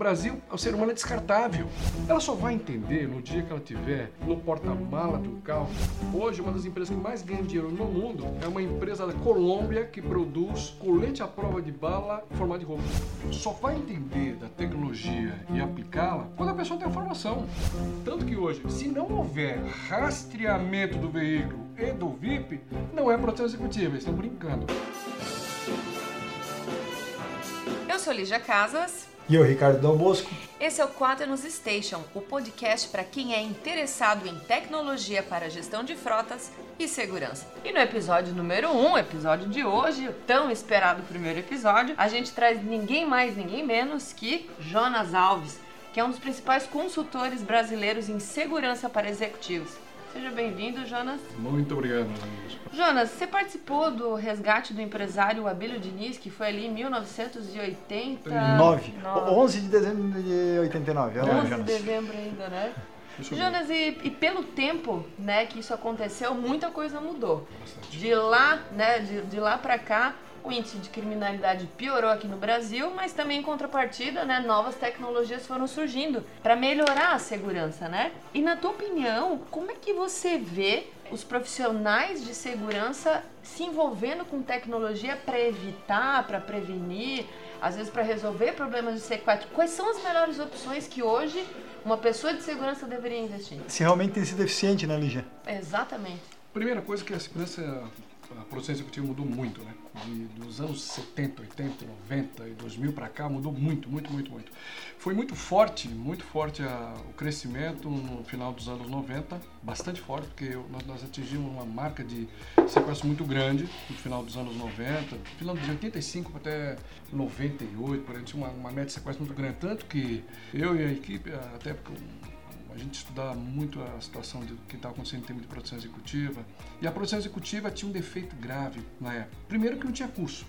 Brasil, o ser humano é descartável. Ela só vai entender no dia que ela tiver no porta-mala do carro. Hoje, uma das empresas que mais ganha dinheiro no mundo é uma empresa da Colômbia que produz colete à prova de bala em formato de roupa. Só vai entender da tecnologia e aplicá-la quando a pessoa tem a formação. Tanto que hoje, se não houver rastreamento do veículo e do VIP, não é proteção executiva, eles estão brincando. Eu sou Lígia Casas. E eu, Ricardo Dom Bosco. Esse é o Quaternos Station, o podcast para quem é interessado em tecnologia para gestão de frotas e segurança. E no episódio número 1, um, episódio de hoje, o tão esperado primeiro episódio, a gente traz ninguém mais, ninguém menos que Jonas Alves, que é um dos principais consultores brasileiros em segurança para executivos. Seja bem-vindo, Jonas. Muito obrigado, amigos. Jonas, você participou do resgate do empresário Abílio Diniz, que foi ali em 1989. 11 de dezembro de 89. É, 11 de dezembro ainda, né? Jonas, e, e, pelo tempo né, que isso aconteceu, muita coisa mudou. De lá, né, de, de lá para cá, o índice de criminalidade piorou aqui no Brasil, mas também em contrapartida, né, novas tecnologias foram surgindo para melhorar a segurança, né? E na tua opinião, como é que você vê os profissionais de segurança se envolvendo com tecnologia para evitar, para prevenir, às vezes para resolver problemas de sequestro? Quais são as melhores opções que hoje uma pessoa de segurança deveria investir? Se realmente tem sido eficiente, né, Lígia? Exatamente. Primeira coisa que a segurança, a produção executiva mudou muito, né? De, dos anos 70, 80, 90 e 2000 para cá mudou muito, muito, muito, muito. Foi muito forte, muito forte a, o crescimento no final dos anos 90, bastante forte, porque nós, nós atingimos uma marca de sequestro muito grande no final dos anos 90, final de 85 até 98, por aí, tinha uma, uma média de sequestro muito grande, tanto que eu e a equipe, até porque a gente estudava muito a situação do que estava acontecendo em termos de produção executiva. E a produção executiva tinha um defeito grave na época. Primeiro que não tinha curso.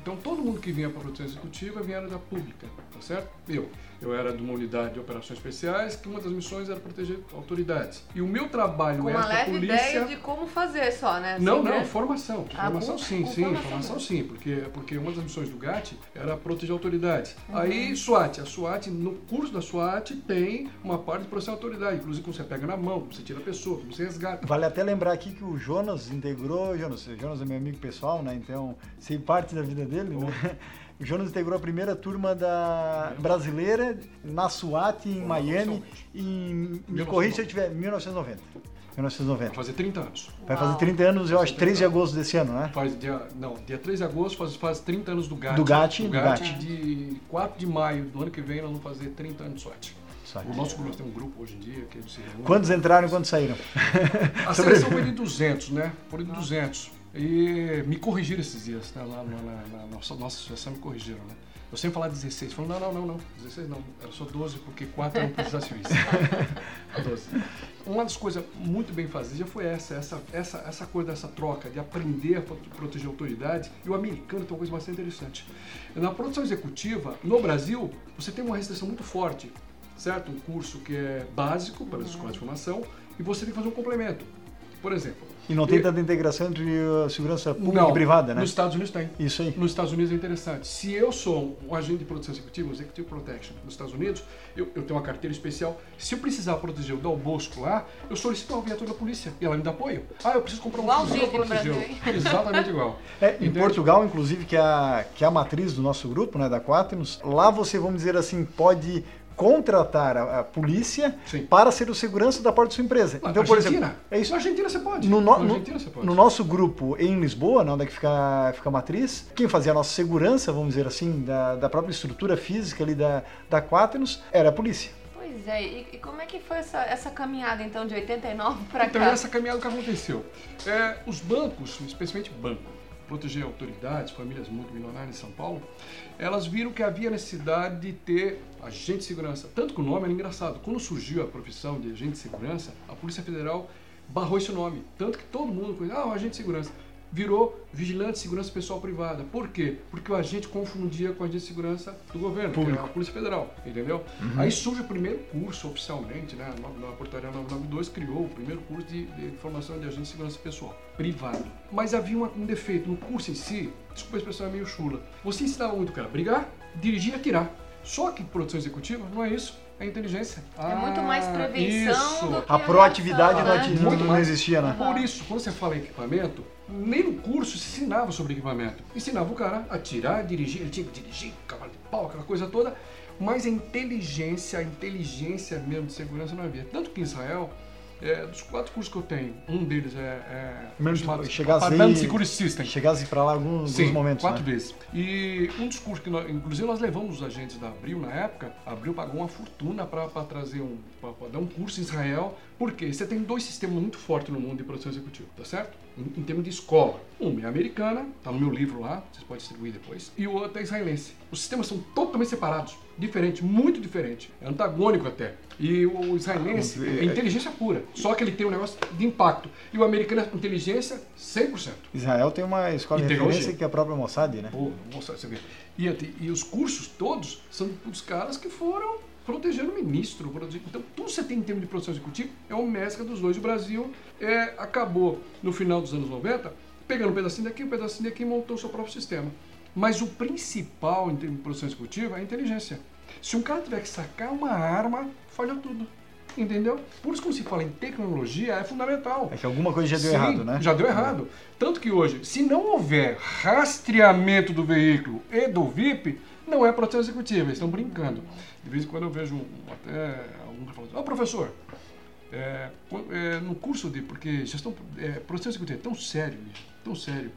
Então todo mundo que vinha para a produção executiva vinha da pública, tá certo? Eu. Eu era de uma unidade de operações especiais, que uma das missões era proteger autoridades. E o meu trabalho Com uma leve polícia... ideia de como fazer só, né? Não, assim, não, né? formação. Ah, formação sim, com sim, formação, formação sim, porque, porque uma das missões do GAT era proteger autoridades. Uhum. Aí, SWAT. A SWAT, no curso da SWAT, tem uma parte de proteger autoridade, inclusive como você pega na mão, como você tira a pessoa, como você resgata. Vale até lembrar aqui que o Jonas integrou, Jonas, Jonas é meu amigo pessoal, né? Então, sei parte da vida dele, oh. né? O Jonas integrou a primeira turma da brasileira na SWAT em Miami em, me corrija se eu tiver, 1990. 1990. Vai fazer 30 anos. Vai fazer 30 anos, eu acho, 3 de agosto desse ano, né? Faz dia, não, dia 3 de agosto faz, faz 30 anos do GAT. Do GAT, do GAT. Do GAT. De 4 de maio do ano que vem nós vamos fazer 30 anos de SWAT. O nosso grupo tem um grupo hoje em dia que se Quantos entraram e quantos saíram? A seleção foi de 200, né? Foi de 200. E me corrigiram esses dias, né? lá na, na, nossa, nossa associação me corrigiram, né? Eu sempre falava 16, falando, não, não, não, não, 16 não, era só 12, porque 4 eram prestações. 12. Uma das coisas muito bem fazidas já foi essa, essa, essa, essa coisa dessa troca, de aprender a proteger a autoridade. E o americano tem uma coisa bastante interessante. Na produção executiva, no Brasil, você tem uma restrição muito forte, certo? Um curso que é básico para as escolas de formação, e você tem que fazer um complemento. Por exemplo, e não tem tanta integração entre a segurança pública não, e privada, né? Nos Estados Unidos tem. Isso aí. Nos Estados Unidos é interessante. Se eu sou um agente de produção executiva, Executive Protection, nos Estados Unidos, eu, eu tenho uma carteira especial. Se eu precisar proteger o Dal Bosco lá, eu solicito uma viatura da polícia e ela me dá apoio. Ah, eu preciso comprar um fuzil para proteger. Exatamente igual. É, em Portugal, inclusive, que é, a, que é a matriz do nosso grupo, né, da Quaternos, lá você, vamos dizer assim, pode contratar a, a polícia Sim. para ser o segurança da parte da sua empresa. então, por exemplo, é isso. Na Argentina você pode. No, no, Argentina você pode. no nosso grupo em Lisboa, onde é que fica, fica a matriz, quem fazia a nossa segurança, vamos dizer assim, da, da própria estrutura física ali da, da Quaternos, era a polícia. Pois é, e, e, como é que foi essa, essa caminhada então de 89 para então, cá? Então, essa caminhada que aconteceu. É, os bancos, especialmente banco, proteger autoridades, famílias muito milionárias em São Paulo, elas viram que havia necessidade de ter agente de segurança. Tanto que o nome era engraçado. Quando surgiu a profissão de agente de segurança, a Polícia Federal barrou esse nome. Tanto que todo mundo conhecia, ah, um agente de segurança virou vigilante de segurança pessoal privada. Por quê? Porque o agente confundia com o agente de segurança do governo, Público. que é a Polícia Federal, entendeu? Uhum. Aí surge o primeiro curso oficialmente, né? Na portaria 992 criou o primeiro curso de, de formação de agente de segurança pessoal privado. Mas havia uma, um defeito no curso em si, desculpa a expressão é meio chula. Você ensinava muito o cara brigar, dirigir e atirar. Só que produção executiva não é isso, é inteligência. É muito mais ah, prevenção isso. do que a proatividade reação, né? não, não existia, né? Por isso, quando você fala em equipamento, nem no curso se ensinava sobre equipamento. Ensinava o cara a tirar, a dirigir, ele tinha que dirigir, cavalo de pau, aquela coisa toda. Mas a inteligência, a inteligência mesmo de segurança não havia. Tanto que em Israel, é, dos quatro cursos que eu tenho, um deles é. é Mesmo chamado chegasse Advanced Security System. Chegasse para lá alguns, Sim, alguns momentos. Quatro né? vezes. E um dos cursos que nós, inclusive nós levamos os agentes da Abril na época, a Abril pagou uma fortuna para trazer um. para dar um curso em Israel, porque você tem dois sistemas muito fortes no mundo de produção executiva, tá certo? Em, em termos de escola. Uma é americana, tá no meu livro lá, vocês podem distribuir depois, e o outro é israelense. Os sistemas são totalmente separados, diferente, muito diferente, é antagônico até. E o israelense é inteligência pura, só que ele tem um negócio de impacto. E o americano é inteligência 100%. Israel tem uma escola de referência que é a própria Mossad, né? Pô, Mossad, você vê. E, e os cursos todos são dos caras que foram protegendo o ministro. Então, tudo você tem em termos de produção executiva é uma mescla dos dois. O Brasil é, acabou, no final dos anos 90, pegando um pedacinho daqui, um pedacinho daqui e montou o seu próprio sistema. Mas o principal em termos de produção executiva é a inteligência. Se um cara tiver que sacar uma arma, falhou tudo. Entendeu? Por isso, quando se fala em tecnologia, é fundamental. É que alguma coisa já deu Sim, errado, né? Já deu errado. Tanto que hoje, se não houver rastreamento do veículo e do VIP, não é proteção executiva, eles estão brincando. De vez em quando eu vejo um, até algum falando, ó oh, professor, é, é, no curso de, porque gestão, é, processo executivo é tão sério, tão sério,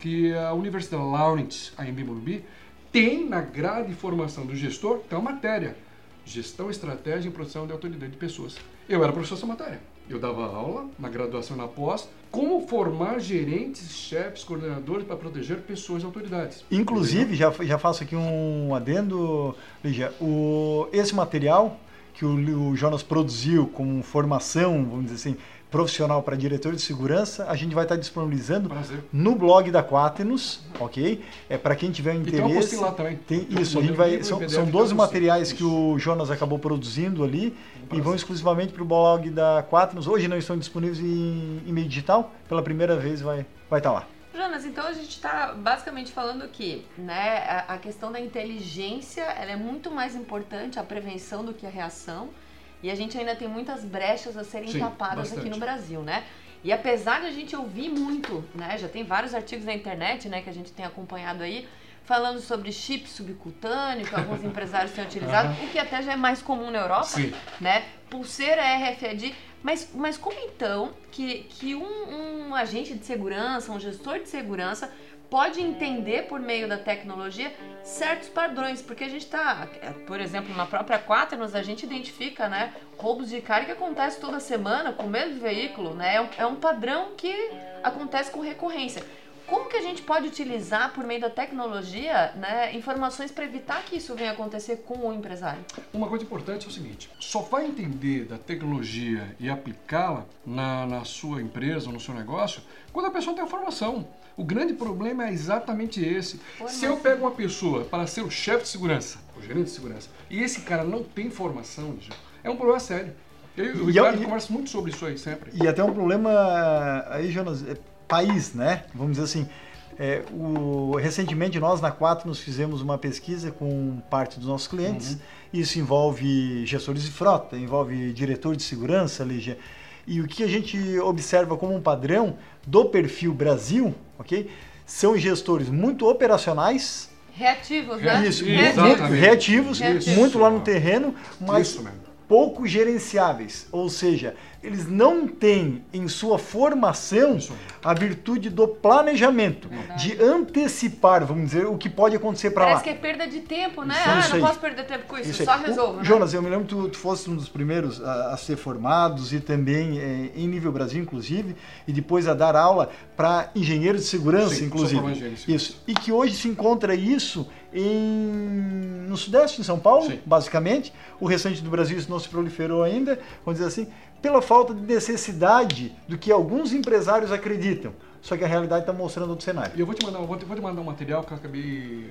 que a Universidade Lawrence, a em Morumbi, tem na grade de formação do gestor, tem uma matéria, gestão, estratégia e produção de autoridade de pessoas. Eu era professor dessa matéria. Eu dava aula na graduação na pós, como formar gerentes, chefes, coordenadores para proteger pessoas e autoridades. Inclusive, já, já faço aqui um adendo, Lígia, o, esse material que o, o Jonas produziu com formação, vamos dizer assim, profissional para diretor de segurança, a gente vai estar disponibilizando Prazer. no blog da Quaternos, ok? É para quem tiver interesse. tem uma lá também. Tem, isso, a gente vai, são, são 12 materiais que o Jonas acabou produzindo ali e vão exclusivamente para o blog da Quaternos. Hoje não estão disponíveis em, em meio digital, pela primeira vez vai, vai estar lá. Jonas, então a gente está basicamente falando que né, a, a questão da inteligência ela é muito mais importante, a prevenção do que a reação. E a gente ainda tem muitas brechas a serem Sim, tapadas bastante. aqui no Brasil, né? E apesar de a gente ouvir muito, né? Já tem vários artigos na internet, né, que a gente tem acompanhado aí, falando sobre chip subcutâneo, que alguns empresários têm utilizado, Aham. o que até já é mais comum na Europa, Sim. né? Pulseira RFID. Mas, mas como então que, que um, um agente de segurança, um gestor de segurança, pode entender por meio da tecnologia certos padrões, porque a gente está, por exemplo, na própria Quaternos, a gente identifica, né, roubos de carga que acontece toda semana com o mesmo veículo, né, é um, é um padrão que acontece com recorrência. Como que a gente pode utilizar por meio da tecnologia, né, informações para evitar que isso venha acontecer com o empresário? Uma coisa importante é o seguinte: só vai entender da tecnologia e aplicá-la na, na sua empresa ou no seu negócio quando a pessoa tem a formação. O grande problema é exatamente esse. Se eu pego uma pessoa para ser o chefe de segurança, o gerente de segurança, e esse cara não tem formação, é um problema sério. Eu e o E Ricardo eu- conversa muito sobre isso aí sempre. E até um problema aí, Jonas, é país, né? Vamos dizer assim. é, o, recentemente nós na Quatro nos fizemos uma pesquisa com parte dos nossos clientes. Isso envolve gestores de frota, envolve diretor de segurança, Lígia. E o que a gente observa como um padrão do perfil Brasil, ok? São gestores muito operacionais, Reativos, né? Isso, Reativos. reativos, Reativos. muito lá no terreno, mas Isso mesmo. Pouco gerenciáveis. Ou seja, eles não têm em sua formação a virtude do planejamento, Verdade. de antecipar, vamos dizer, o que pode acontecer para lá. Parece que é perda de tempo, né? Isso, ah, isso não aí. posso perder tempo com isso, Isso só O- resolvo. né? Jonas, eu me lembro que tu, tu fosse um dos primeiros a, a ser formados e também eh, em nível Brasil, inclusive, e depois a dar aula para engenheiros de segurança, Sim, inclusive. engenheiro de segurança. Isso. E que hoje se encontra isso em, no Sudeste, em São Paulo, Sim. basicamente. O restante do Brasil isso não se proliferou ainda, vamos dizer assim, pela falta de necessidade do que alguns empresários acreditam. Só que a realidade está mostrando outro cenário. E eu vou te mandar, vou te, vou te mandar um material que eu acabei,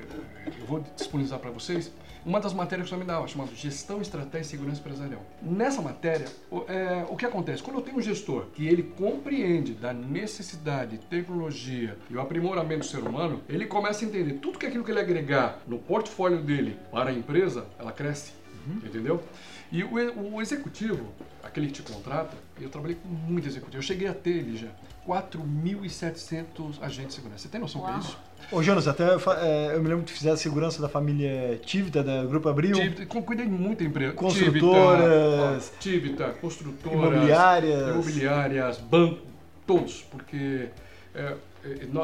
eu vou disponibilizar para vocês, uma das matérias que eu me dava, chamada Gestão, Estratégia e Segurança Empresarial. Nessa matéria, o, é, o que acontece? Quando eu tenho um gestor que ele compreende da necessidade, tecnologia e o aprimoramento do ser humano, ele começa a entender tudo que aquilo que ele agregar no portfólio dele para a empresa, ela cresce. Uhum. Entendeu? E o, o, executivo, aquele que te contrata, eu trabalhei com muito executivo. Eu cheguei a ter, ele já 4.700 agentes de segurança. Você tem noção do que é isso? Ô, Jonas, até é, eu me lembro que tu fizesse segurança da família Tivita, da Grupo Abril. Tivita, cuidei de muita empresa. Construtoras. Tivita, construtoras. Imobiliárias. Imobiliárias, bancos, todos. Porque é, a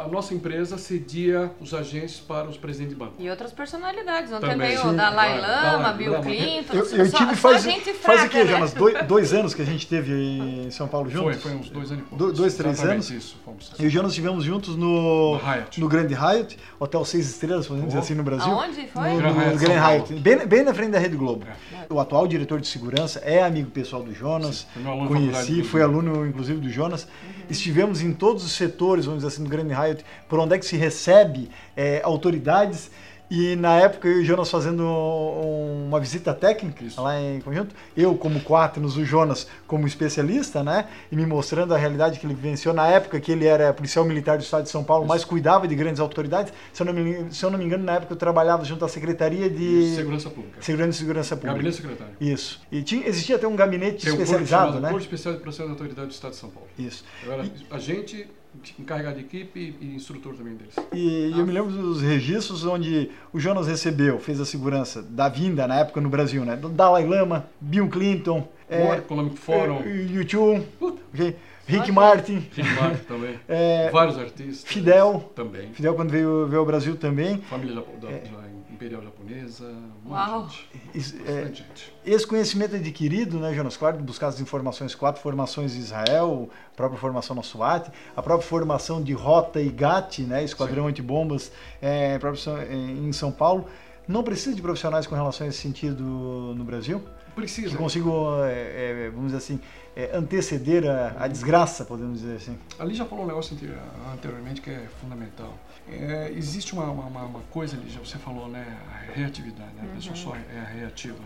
nossa empresa cedia os agentes para os presidentes de banco. E outras personalidades, não também. tem o Dalai Lama, Bill Clinton, eu, eu tive só, faz, só gente fraca, faz o quê, né? Jonas? Dois, dois, anos que a gente teve em São Paulo juntos? Foi, foi uns dois anos e pouco. Do, dois, três anos? isso. Fomos. E o Jonas estivemos juntos no, no, Hyatt. no Grande Hyatt, hotel seis estrelas, podemos oh. dizer assim, no Brasil. Aonde foi? No, no, no Grande Hyatt, bem, bem na frente da Rede Globo. É. O atual diretor de segurança é amigo pessoal do Jonas, Sim, conheci, foi aluno inclusive do Jonas. Uhum. Estivemos em todos os setores, vamos dizer assim, do Grande Hyatt, por onde é que se recebe é, autoridades e na época eu e o Jonas fazendo um, uma visita técnica Isso. lá em conjunto, eu como Quaternos, o Jonas como especialista, né? E me mostrando a realidade que ele vivenciou na época que ele era policial militar do estado de São Paulo, Isso. mas cuidava de grandes autoridades. Se eu, não me, se eu não me engano, na época eu trabalhava junto à Secretaria de Segurança Pública. Segurança Segurança Pública. Gabinete secretário. Isso. E tinha, existia até um gabinete Tem especializado, um né? Corpo Especial de Processo da Autoridade do Estado de São Paulo. Isso. Eu era e... agente encarregado de equipe e instrutor também deles. E, eu me lembro dos registros onde o Jonas recebeu, fez a segurança da vinda na época no Brasil, né? Do Dalai Lama, Bill Clinton, World é, Economic Forum, é, YouTube, okay, Rick Martin. Rick Martin também. É, Vários artistas. Fidel. Também. Fidel quando veio, veio ao Brasil também. Família da, é, Imperial Japonesa. Uau! Isso, é, esse conhecimento adquirido, né, Jonas, claro, buscar as informações, quatro formações em Israel, a própria formação na SWAT, a própria formação de Rota e GAT, né, Esquadrão Sim. Antibombas, é, em São Paulo. Não precisa de profissionais com relação a esse sentido no Brasil? Precisa. Que consigam, é, é, vamos dizer assim, é, anteceder a, a, desgraça, podemos dizer assim. Ali já falou um negócio anteriormente que é fundamental. É, existe uma, uma, uma, coisa ali, já você falou, né? A reatividade, né? a pessoa só é reativa.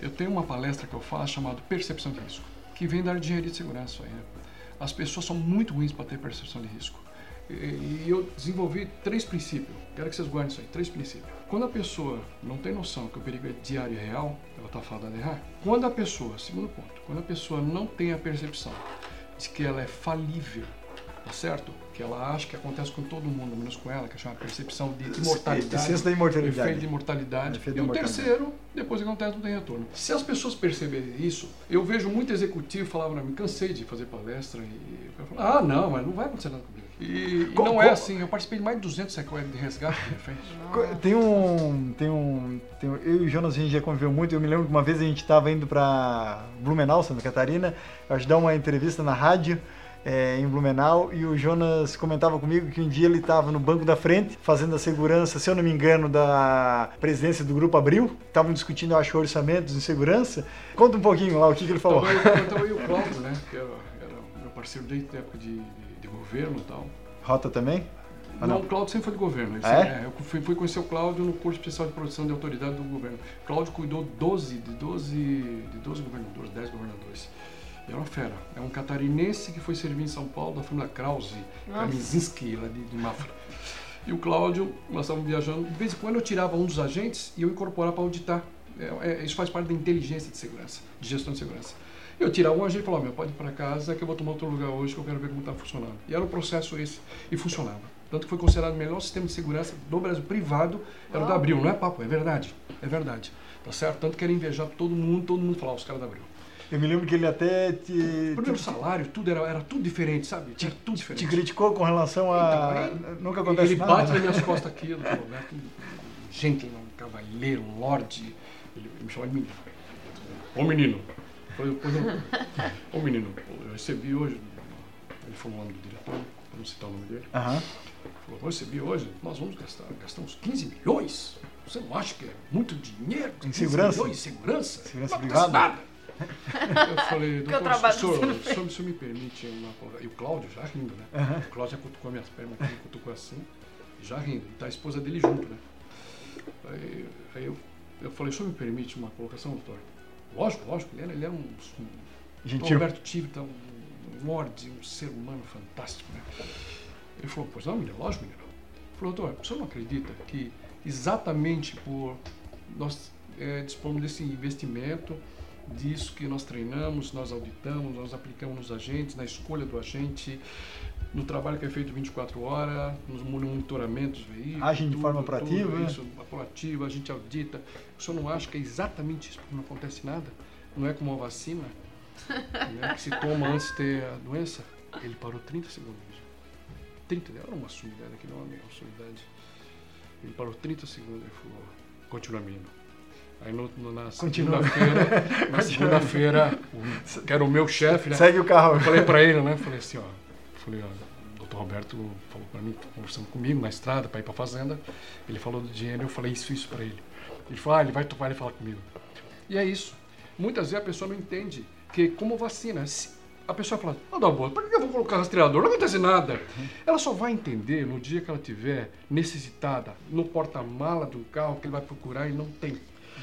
Eu tenho uma palestra que eu faço chamada Percepção de Risco, que vem da engenharia de segurança. Aí, né? As pessoas são muito ruins para ter percepção de risco. E, eu desenvolvi três princípios. Quero que vocês guardem isso aí, três princípios. Quando a pessoa não tem noção que o perigo é diário e real, ela está falando errar. Quando a pessoa, segundo ponto, quando a pessoa não tem a percepção de que ela é falível, tá certo? Que ela acha que acontece com todo mundo, menos com ela, que chama percepção de imortalidade. Essência da imortalidade. Efeito de imortalidade. Efeito e o terceiro, depois que acontece, não tem retorno. Se as pessoas perceberem isso, eu vejo muito executivo falando para mim, cansei de fazer palestra e eu falo, ah, não, mas não vai acontecer nada comigo. E, e não é assim, eu participei de mais de 200 sequestros de resgate de. Tem um, tem um, tem um, Eu e o Jonas, a gente já conviveu muito. Eu me lembro que uma vez a gente estava indo para Blumenau, Santa Catarina, ajudar uma entrevista na rádio. É, em Blumenau e o Jonas comentava comigo que um dia ele estava no banco da frente fazendo a segurança, se eu não me engano, da presidência do Grupo Abril. Estavam discutindo, eu acho, orçamentos de segurança. Conta um pouquinho lá o que, que ele falou. Estava eu, o Cláudio, né? Que era, era meu parceiro desde a época de, de governo e tal. Rota também? Ah, não, não, o Cláudio sempre foi de governo. Ah, é? é? eu fui, fui, conhecer o Cláudio no curso especial de produção de autoridade do governo. O Cláudio cuidou 12, de 12, de 12 governadores, 10 governadores. Era uma fera. É um catarinense que foi servir em São Paulo, da família Krause, Kamizinski, lá de, de Mafra. E o Cláudio, nós estávamos viajando, de vez em quando eu tirava um dos agentes e eu incorporava para auditar. É, é, isso faz parte da inteligência de segurança, de gestão de segurança. Eu tirava um agente e falava, meu, pode ir para casa que eu vou tomar outro lugar hoje que eu quero ver como está funcionando. E era o processo esse, e funcionava. Tanto que foi considerado o melhor sistema de segurança do Brasil privado, era o da Abril, não é papo, é verdade, é verdade. Tá certo? Tanto que era invejar todo mundo, todo mundo falava, os caras da Abril. Eu me lembro que ele até te. Primeiro te... salário, tudo era, era tudo diferente, sabe? Tinha tudo diferente. Te criticou com relação a. Então, Nunca acontece ele nada. Ele bate nas minhas costas aquilo, falou, Neto, gentleman, um cavalheiro, um lorde. Ele me chamou de menino. Ô menino, depois eu, ô menino, eu recebi hoje, ele falou o nome do diretor, para não citar o nome dele. Uhum. Falou, eu recebi hoje, nós vamos gastar, gastar uns 15 milhões. Você não acha que é muito dinheiro? Em segurança? Milhões em segurança? Segurança não privada? nada. Eu falei, doutor, o senhor, o senhor, o senhor me permite uma E o Cláudio já rindo, né? Uhum. O Cláudio já cutucou minhas pernas aqui, cutucou assim, já rindo. E tá a esposa dele junto, né? Aí, aí eu Eu falei, o senhor me permite uma colocação, doutor? Lógico, lógico, ele era, ele era um, um Gentil. Roberto Tivita, um morde, um ser humano fantástico, né? Ele falou, pois não, menino, lógico, menino. Ele falou, doutor, o senhor não acredita que exatamente por nós é, dispomos desse investimento, disso que nós treinamos, nós auditamos, nós aplicamos nos agentes, na escolha do agente, no trabalho que é feito 24 horas, nos monitoramentos dos veículos. Agem de tudo, forma tudo proativa, né? Isso, proativa, a gente audita. O senhor não acha que é exatamente isso, porque não acontece nada? Não é como uma vacina, né, que se toma antes de ter a doença? Ele parou 30 segundos. 30, era uma sumidade aqui, não é uma sumidade. Ele parou 30 segundos e falou, continua menino. Aí no, no- na segunda-feira, na segunda-feira, que era o meu chefe, né? Segue o carro. Eu falei pra ele, né? Falei assim, ó. Falei, ó, o doutor Roberto falou pra mim, tá conversando comigo na estrada pra ir pra fazenda. Ele falou do dinheiro, eu falei isso, isso pra ele. Ele falou, ah, ele vai topar e falar comigo. E é isso. Muitas vezes a pessoa não entende que, como vacina, a pessoa fala, não dá boa, por que eu vou colocar rastreador? Não acontece nada. Ela só vai entender no dia que ela tiver necessitada, no porta-mala do carro que ele vai procurar e não tem.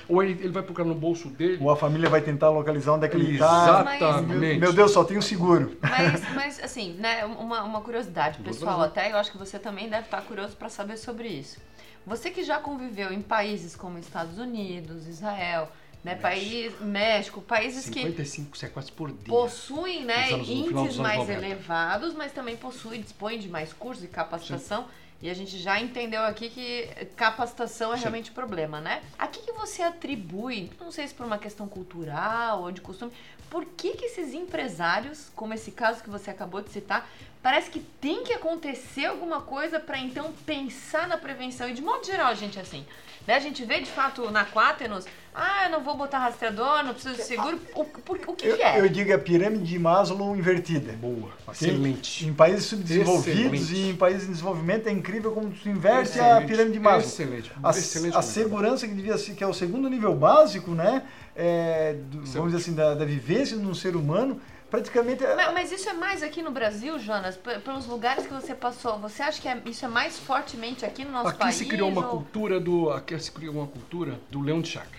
Ou ele, ele vai procurar no bolso dele. Ou a família vai tentar localizar onde é que ele tá. Exatamente. Meu, meu Deus, só tem o seguro. Mas, mas assim, né, uma, uma curiosidade pessoal, até eu acho que você também deve estar curioso para saber sobre isso. Você que já conviveu em países como Estados Unidos, Israel, né, México. país, México, países que 55 sequestros por dia. possuem né, índices mais 90. elevados, mas também possuem, dispõem de mais cursos e capacitação. E a gente já entendeu aqui que capacitação é Sim. realmente problema, né? A que, que você atribui, não sei se por uma questão cultural ou de costume, por que, que esses empresários, como esse caso que você acabou de citar, parece que tem que acontecer alguma coisa para então pensar na prevenção? E de modo geral, a gente é assim. Né? A gente vê de fato na Quaternos, ah, eu não vou botar rastreador, não preciso de seguro. O, por- o que, Eu, que é? eu digo a pirâmide de Maslow invertida. Boa, excelente. Em países subdesenvolvidos Excelente. e em países em desenvolvimento é incrível como tu inverte a Excelente, pirâmide de Maslow. Excelente, A, excelente. a segurança que devia ser, que é o segundo nível básico, né? é, do- vamos dizer assim, da, da vivência num ser humano, praticamente é- Mas, mas isso é mais aqui no Brasil, Jonas? Pelos lugares que você passou, você acha que é- isso é mais fortemente aqui no nosso Aqui país? se criou uma ou- cultura do, aqui se criou uma cultura do leão de chácara,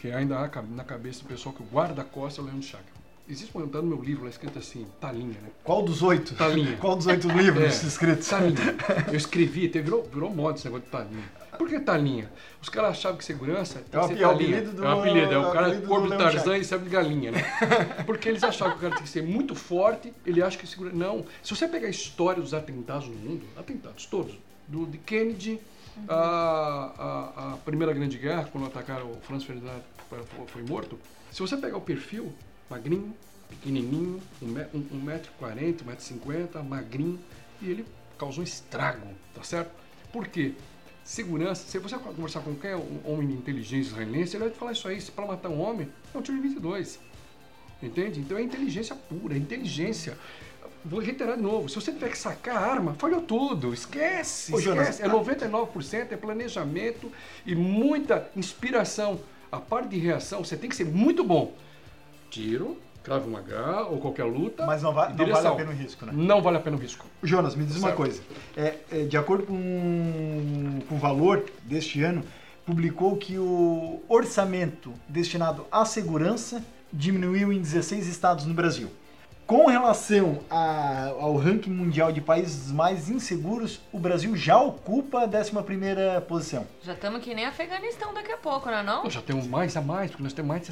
que ainda há na cabeça do pessoal que o guarda-costas é o leão de chácara. Existe um tá no meu livro lá escrito assim, talinha, né? qual dos oito? Talinha. Qual dos oito livros É. escritos? Talinha. Eu escrevi, teve, virou, virou moda esse negócio de talinha. Por que talinha? Os caras achavam que segurança tem É que ser é talinha. apelido do- é o apelido, é o cara do corpo de Leão Tarzan e serve de galinha, né? Porque eles achavam que o cara tem que ser muito forte, ele acha que segura. Não. Se você pegar a história dos atentados no mundo, atentados todos, do, de Kennedy, a, a, a Primeira Grande Guerra, quando atacaram o Franz Ferdinand foi, morto, se você pegar o perfil, magrinho, pequenininho, 1,40m, 1,50m, magrinho, e ele causou um estrago, tá certo? Por quê? Segurança, se você conversar com qualquer homem de inteligência israelense, ele vai te falar isso aí, se para matar um homem, é um tiro de 22. Entende? Então é inteligência pura, é inteligência. Vou reiterar de novo, se você tiver que sacar a arma, falhou tudo, esquece, Ô, Jonas, esquece. É 99%, é planejamento e muita inspiração. A parte de reação, você tem que ser muito bom. Tiro, cravo um H ou qualquer luta. Mas não, va- não vale a pena o risco, né? Não vale a pena o risco. Jonas, me diz uma Certo. coisa. É, é, de acordo com, com o valor deste ano, publicou que o orçamento destinado à segurança diminuiu em 16 estados no Brasil. Com relação a- ao ranking mundial de países mais inseguros, o Brasil já ocupa a 11ª posição. Já estamos que nem Afeganistão daqui a pouco, não é não? Nós já temos mais a mais, porque nós temos mais de